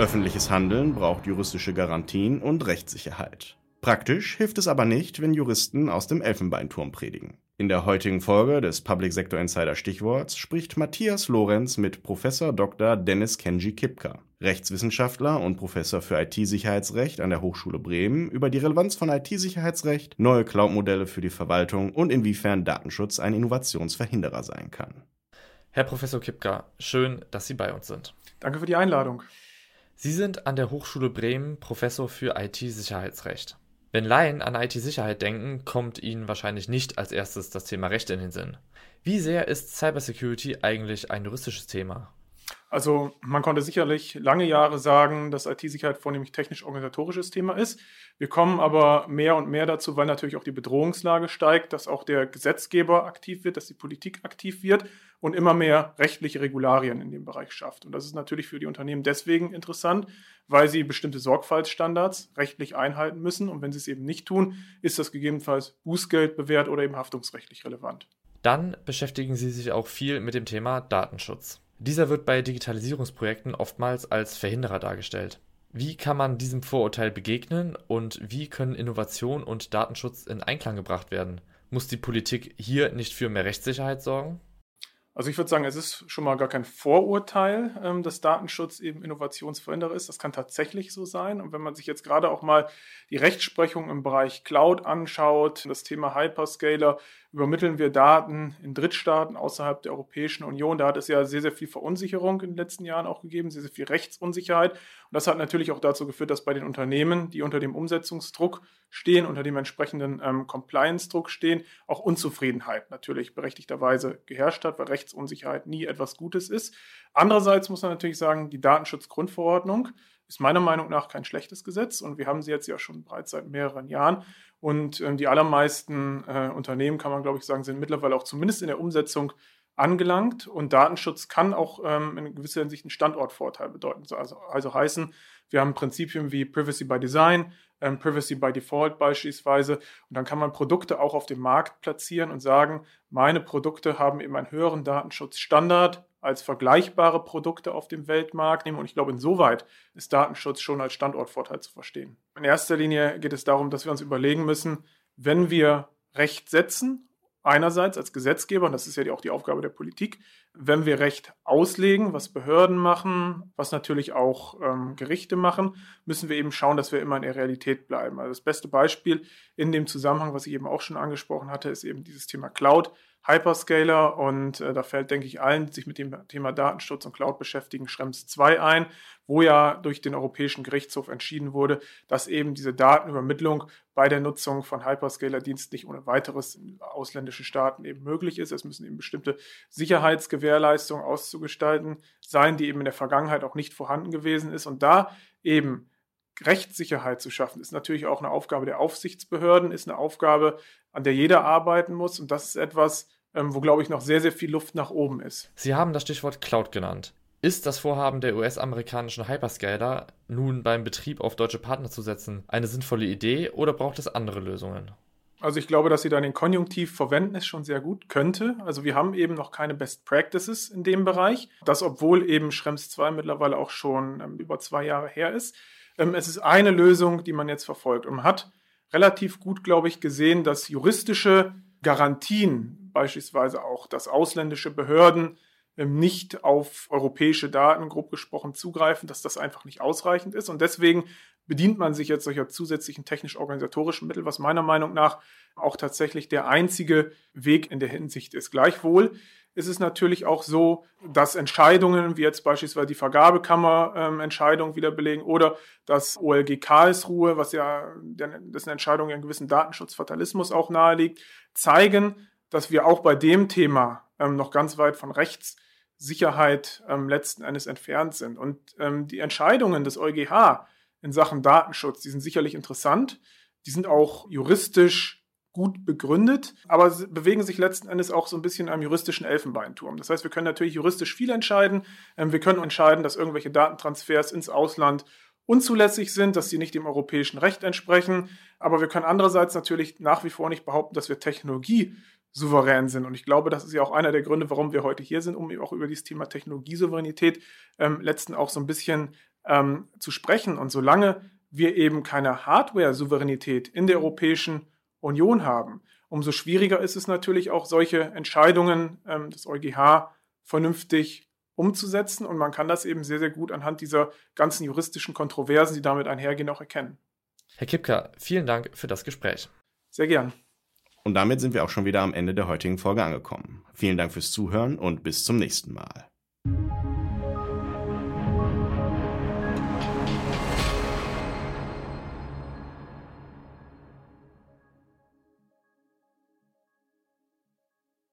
Öffentliches Handeln braucht juristische Garantien und Rechtssicherheit. Praktisch hilft es aber nicht, wenn Juristen aus dem Elfenbeinturm predigen. In der heutigen Folge des Public Sector Insider Stichworts spricht Matthias Lorenz mit Professor Dr. Dennis Kenji Kipka, Rechtswissenschaftler und Professor für IT-Sicherheitsrecht an der Hochschule Bremen, über die Relevanz von IT-Sicherheitsrecht, neue Cloud-Modelle für die Verwaltung und inwiefern Datenschutz ein Innovationsverhinderer sein kann. Herr Professor Kipka, schön, dass Sie bei uns sind. Danke für die Einladung. Sie sind an der Hochschule Bremen Professor für IT-Sicherheitsrecht. Wenn Laien an IT-Sicherheit denken, kommt ihnen wahrscheinlich nicht als erstes das Thema Recht in den Sinn. Wie sehr ist Cybersecurity eigentlich ein juristisches Thema? Also man konnte sicherlich lange Jahre sagen, dass IT-Sicherheit vornehmlich technisch-organisatorisches Thema ist. Wir kommen aber mehr und mehr dazu, weil natürlich auch die Bedrohungslage steigt, dass auch der Gesetzgeber aktiv wird, dass die Politik aktiv wird und immer mehr rechtliche Regularien in dem Bereich schafft. Und das ist natürlich für die Unternehmen deswegen interessant, weil sie bestimmte Sorgfaltsstandards rechtlich einhalten müssen. Und wenn sie es eben nicht tun, ist das gegebenenfalls Bußgeld bewährt oder eben haftungsrechtlich relevant. Dann beschäftigen Sie sich auch viel mit dem Thema Datenschutz. Dieser wird bei Digitalisierungsprojekten oftmals als Verhinderer dargestellt. Wie kann man diesem Vorurteil begegnen und wie können Innovation und Datenschutz in Einklang gebracht werden? Muss die Politik hier nicht für mehr Rechtssicherheit sorgen? Also ich würde sagen, es ist schon mal gar kein Vorurteil, ähm, dass Datenschutz eben Innovationsverhinderer ist. Das kann tatsächlich so sein. Und wenn man sich jetzt gerade auch mal die Rechtsprechung im Bereich Cloud anschaut, das Thema Hyperscaler, übermitteln wir Daten in Drittstaaten außerhalb der Europäischen Union. Da hat es ja sehr, sehr viel Verunsicherung in den letzten Jahren auch gegeben, sehr, sehr viel Rechtsunsicherheit. Und das hat natürlich auch dazu geführt, dass bei den Unternehmen, die unter dem Umsetzungsdruck stehen, unter dem entsprechenden ähm, Compliance-Druck stehen, auch Unzufriedenheit natürlich berechtigterweise geherrscht hat, weil Rechtsunsicherheit nie etwas Gutes ist. Andererseits muss man natürlich sagen, die Datenschutzgrundverordnung ist meiner Meinung nach kein schlechtes Gesetz und wir haben sie jetzt ja schon bereits seit mehreren Jahren. Und ähm, die allermeisten äh, Unternehmen, kann man glaube ich sagen, sind mittlerweile auch zumindest in der Umsetzung angelangt. Und Datenschutz kann auch ähm, in gewisser Hinsicht einen Standortvorteil bedeuten. Also, also heißen, wir haben Prinzipien wie Privacy by Design, ähm, Privacy by Default beispielsweise. Und dann kann man Produkte auch auf dem Markt platzieren und sagen, meine Produkte haben eben einen höheren Datenschutzstandard als vergleichbare Produkte auf dem Weltmarkt nehmen. Und ich glaube, insoweit ist Datenschutz schon als Standortvorteil zu verstehen. In erster Linie geht es darum, dass wir uns überlegen müssen, wenn wir Recht setzen, einerseits als Gesetzgeber, und das ist ja auch die Aufgabe der Politik, wenn wir Recht auslegen, was Behörden machen, was natürlich auch ähm, Gerichte machen, müssen wir eben schauen, dass wir immer in der Realität bleiben. Also das beste Beispiel in dem Zusammenhang, was ich eben auch schon angesprochen hatte, ist eben dieses Thema Cloud. Hyperscaler und äh, da fällt, denke ich, allen, die sich mit dem Thema Datenschutz und Cloud beschäftigen, Schrems 2 ein, wo ja durch den Europäischen Gerichtshof entschieden wurde, dass eben diese Datenübermittlung bei der Nutzung von Hyperscaler-Diensten nicht ohne weiteres in ausländische Staaten eben möglich ist. Es müssen eben bestimmte Sicherheitsgewährleistungen auszugestalten sein, die eben in der Vergangenheit auch nicht vorhanden gewesen ist. Und da eben Rechtssicherheit zu schaffen, ist natürlich auch eine Aufgabe der Aufsichtsbehörden, ist eine Aufgabe, an der jeder arbeiten muss. Und das ist etwas, ähm, wo, glaube ich, noch sehr, sehr viel Luft nach oben ist. Sie haben das Stichwort Cloud genannt. Ist das Vorhaben der US-amerikanischen Hyperscaler, nun beim Betrieb auf deutsche Partner zu setzen, eine sinnvolle Idee oder braucht es andere Lösungen? Also ich glaube, dass Sie da den Konjunktiv verwenden, ist schon sehr gut, könnte. Also wir haben eben noch keine Best Practices in dem Bereich. Das, obwohl eben Schrems 2 mittlerweile auch schon ähm, über zwei Jahre her ist. Ähm, es ist eine Lösung, die man jetzt verfolgt. Und man hat relativ gut, glaube ich, gesehen, dass juristische Garantien, beispielsweise auch, dass ausländische Behörden ähm, nicht auf europäische Daten, grob gesprochen, zugreifen, dass das einfach nicht ausreichend ist. Und deswegen bedient man sich jetzt solcher zusätzlichen technisch-organisatorischen Mittel, was meiner Meinung nach auch tatsächlich der einzige Weg in der Hinsicht ist. Gleichwohl ist es natürlich auch so, dass Entscheidungen, wie jetzt beispielsweise die Vergabekammer ähm, wieder belegen oder das OLG Karlsruhe, was ja dessen Entscheidung ja einen gewissen Datenschutzfatalismus auch naheliegt, zeigen, dass wir auch bei dem Thema ähm, noch ganz weit von Rechtssicherheit ähm, letzten Endes entfernt sind. Und ähm, die Entscheidungen des EuGH in Sachen Datenschutz, die sind sicherlich interessant, die sind auch juristisch gut begründet, aber bewegen sich letzten Endes auch so ein bisschen am juristischen Elfenbeinturm. Das heißt, wir können natürlich juristisch viel entscheiden. Ähm, wir können entscheiden, dass irgendwelche Datentransfers ins Ausland unzulässig sind, dass sie nicht dem europäischen Recht entsprechen. Aber wir können andererseits natürlich nach wie vor nicht behaupten, dass wir Technologie souverän sind. Und ich glaube, das ist ja auch einer der Gründe, warum wir heute hier sind, um auch über dieses Thema Technologiesouveränität ähm, letzten auch so ein bisschen ähm, zu sprechen. Und solange wir eben keine Hardware-Souveränität in der Europäischen Union haben, umso schwieriger ist es natürlich auch, solche Entscheidungen ähm, des EuGH vernünftig umzusetzen. Und man kann das eben sehr, sehr gut anhand dieser ganzen juristischen Kontroversen, die damit einhergehen, auch erkennen. Herr Kipka, vielen Dank für das Gespräch. Sehr gern. Und damit sind wir auch schon wieder am Ende der heutigen Folge angekommen. Vielen Dank fürs Zuhören und bis zum nächsten Mal.